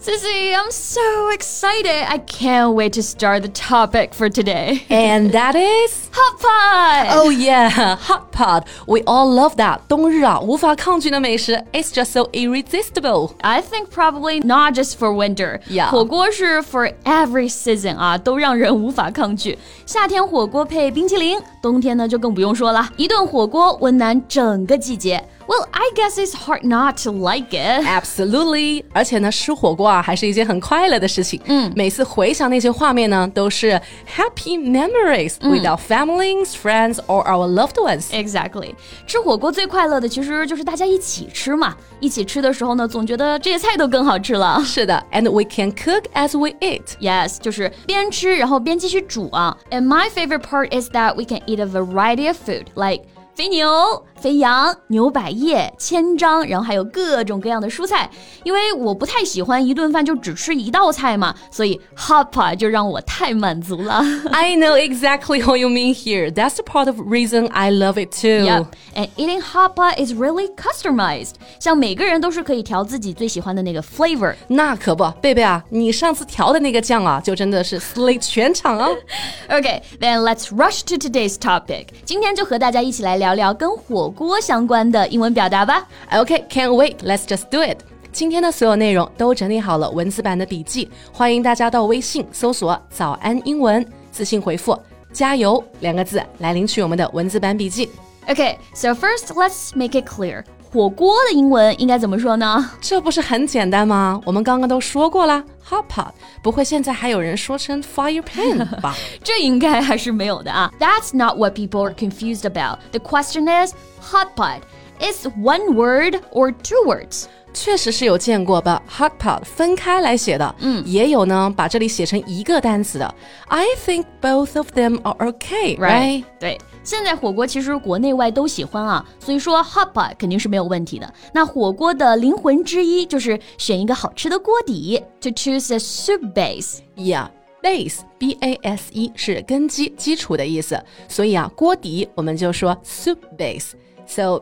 Cici, I'm so excited. I can't wait to start the topic for today. And that is hot pot. Oh yeah, hot pot. We all love that. 冬日啊,无法抗拒的美食. It's just so irresistible. I think probably not just for winter. Yeah. for every season ah, 啊,都让人无法抗拒。夏天火锅配冰淇淋,冬天呢就更不用说了。一顿火锅温暖整个季节。Well, I guess it's hard not to like it. Absolutely，而且呢，吃火锅啊，还是一件很快乐的事情。嗯，每次回想那些画面呢，都是 happy memories with our families, friends or our loved ones. Exactly，吃火锅最快乐的其实就是大家一起吃嘛。一起吃的时候呢，总觉得这些菜都更好吃了。是的，and we can cook as we eat. Yes，就是边吃然后边继续煮啊。And my favorite part is that we can eat a variety of food like 肥牛。 肥羊、牛百叶、千张，然后还有各种各样的蔬菜。因为我不太喜欢一顿饭就只吃一道菜嘛，所以 hot pot 就让我太满足了。I know exactly what you mean here. That's the part of reason I love it too. Yep, and eating hot pot is really customized. 像每个人都是可以调自己最喜欢的那个 flavor。那可不，贝贝啊，你上次调的那个酱啊，就真的是 slay 全场啊。Okay, then let's rush to today's topic. 今天就和大家一起来聊聊跟火 锅相关的英文表达吧。OK，can't wait，let's just do it。今天的所有内容都整理好了文字版的笔记，欢迎大家到微信搜索“早安英文”，私信回复“加油”两个字来领取我们的文字版笔记。Okay, so first let's make it clear. 火锅的英文应该怎么说呢？这不是很简单吗？我们刚刚都说过啦，hot pot。不会现在还有人说成 fire pan 吧？这应该还是没有的啊。That's not what people are confused about. The question is hot pot. Is one word or two words? 确实是有见过把 hot pot 分开来写的，嗯，也有呢把这里写成一个单词的。I think both of them are okay, right? 对，现在火锅其实国内外都喜欢啊，所以说 hot pot 肯定是没有问题的。那火锅的灵魂之一就是选一个好吃的锅底，to choose a soup base. Yeah. Base, B A S E 是根基、基础的意思，所以啊，锅底我们就说 soup base。so,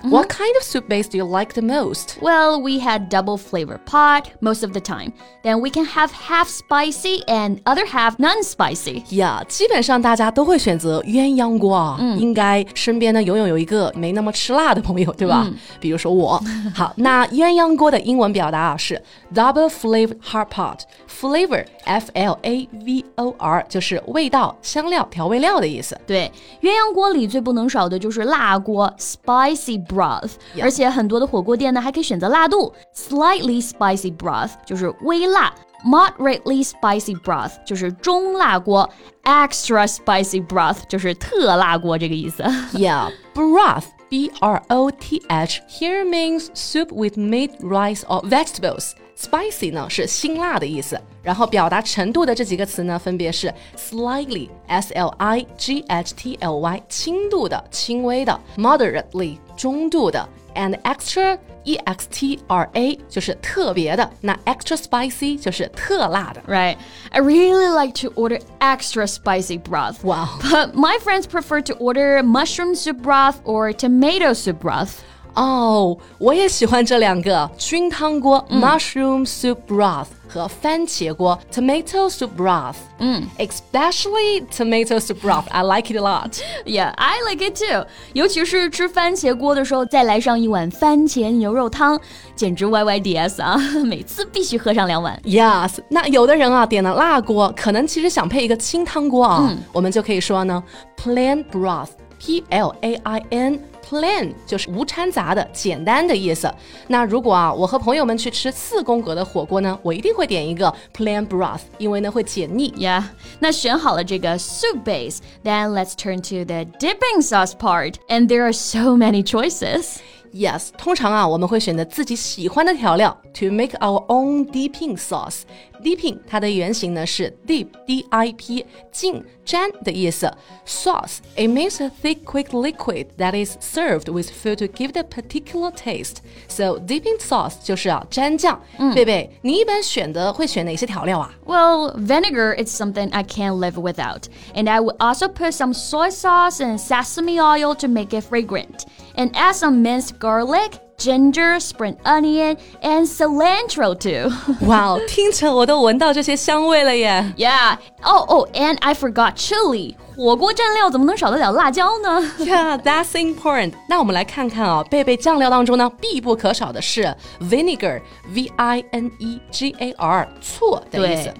Bebe, mm-hmm. what kind of soup base do you like the most? Well, we had double flavor pot most of the time. Then we can have half spicy and other half non-spicy. Yeah，基本上大家都会选择鸳鸯锅啊。嗯，应该身边呢永远有一个没那么吃辣的朋友，对吧？嗯、比如说我。好，那鸳鸯锅的英文表达啊是 double flavored hot pot。Flavor, F L A V O R，就是味道、香料、调味料的意思。对，鸳鸯锅里最不能少的就是辣锅。spicy broth，而且很多的火锅店呢还可以选择辣度，slightly spicy broth 就是微辣，moderately spicy broth 就是中辣锅，extra spicy broth 就是特辣锅这个意思。Yeah, broth. B R O T H here means soup with meat, rice or vegetables. Spicy 呢是辛辣的意思，然后表达程度的这几个词呢，分别是 slightly s l i g h t l y 轻度的、轻微的；moderately 中度的；and extra e x t r a 就是特别的。那 extra spicy 就是特辣的。Right. I really like to order extra spicy broth. Wow. But my friends prefer to order mushroom soup broth or tomato soup broth. 哦，我也喜欢这两个菌汤锅、嗯、mushroom soup broth 和番茄锅 tomato soup broth。嗯，especially tomato soup broth. I like it a lot. Yeah, I like it too. 尤其是吃番茄锅的时候，再来上一碗番茄牛肉汤，简直 YYDS 啊！每次必须喝上两碗。Yes，那有的人啊点了辣锅，可能其实想配一个清汤锅啊，嗯、我们就可以说呢，plain broth。，P L A I N。plain 就是无掺杂的、简单的意思。那如果啊，我和朋友们去吃四宫格的火锅呢，我一定会点一个 plain broth，因为呢会解腻。Yeah，那选好了这个 soup base，then let's turn to the dipping sauce part，and there are so many choices. Yes，通常啊，我们会选择自己喜欢的调料 to make our own dipping sauce。 dipping 它的原型呢是 dip d i p 浸沾的意思。sauce it means a thick quick liquid that is served with food to give the particular taste. So dipping sauce 就是啊蘸酱。嗯，贝贝，你一般选的会选哪些调料啊？Well, vinegar is something I can't live without, and I would also put some soy sauce and sesame oil to make it fragrant and add some minced garlic, ginger, spring onion, and cilantro too. wow, 听着我都闻到这些香味了耶。Yeah. Oh, oh, and I forgot chili. 火锅蘸料怎么能少得了辣椒呢？Yeah, that's important. 那我们来看看啊，贝贝酱料当中呢，必不可少的是 vinegar，v i n e g a r，醋的意思。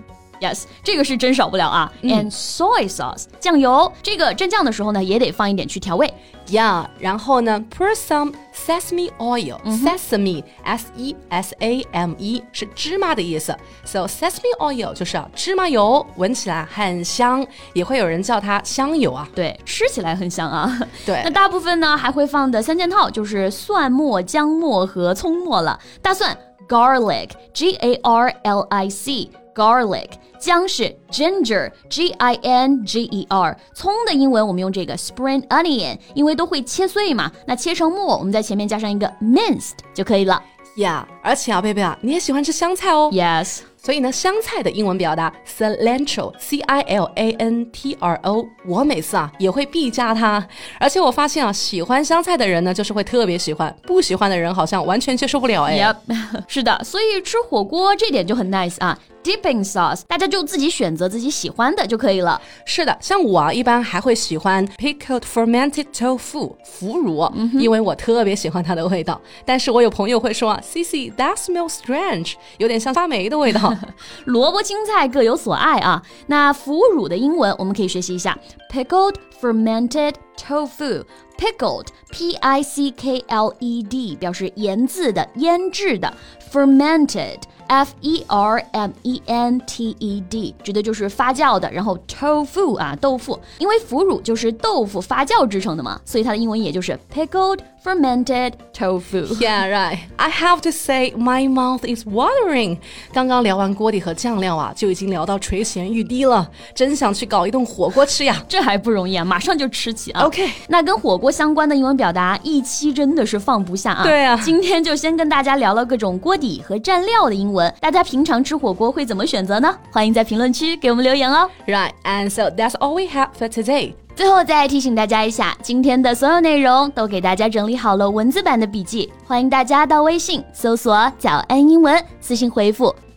Yes，这个是真少不了啊。And soy sauce，酱油，这个蘸酱的时候呢，也得放一点去调味。Yeah，然后呢，pour some sesame oil，sesame，s e s a m e 是芝麻的意思，so sesame oil 就是芝麻油，闻起来很香，也会有人叫它香油啊。对，吃起来很香啊。对，那大部分呢还会放的三件套就是蒜末、姜末和葱末了。大蒜，garlic，g a r l i c，garlic。姜是 ginger，g i n g e r，葱的英文我们用这个 spring onion，因为都会切碎嘛，那切成末，我们在前面加上一个 minced 就可以了。Yeah，而且啊，贝贝啊，你也喜欢吃香菜哦。Yes。所以呢，香菜的英文表达 cilantro，c i l a n t r o，我每次啊也会必加它。而且我发现啊，喜欢香菜的人呢，就是会特别喜欢；不喜欢的人好像完全接受不了哎。Yep，是的，所以吃火锅这点就很 nice 啊。Dipping sauce，大家就自己选择自己喜欢的就可以了。是的，像我啊，一般还会喜欢 pickled fermented tofu 腐乳，因为我特别喜欢它的味道。但是我有朋友会说啊，Cici that smells strange，有点像发霉的味道。萝卜青菜各有所爱啊。那腐乳的英文我们可以学习一下，pickled fermented tofu。pickled p i c k l e d 表示盐渍的、腌制的，fermented f e r m e n t e d 指的就是发酵的。然后 tofu 啊，豆腐，因为腐乳就是豆腐发酵制成的嘛，所以它的英文也就是 pickled fermented tofu. Yeah, right. I have to say, my mouth is watering. 刚刚聊完锅底和酱料啊，就已经聊到垂涎欲滴了，真想去搞一顿火锅吃呀！这还不容易啊，马上就吃起 啊。OK，那跟火锅相关的英文表达，一期真的是放不下啊。对啊，今天就先跟大家聊了各种锅底和蘸料的英文，大家平常吃火锅会怎么选择呢？欢迎在评论区给我们留言哦。Right, and so that's all we have for today. 最后再提醒大家一下，今天的所有内容都给大家整理好了文字版的笔记，欢迎大家到微信搜索“早安英文”，私信回复“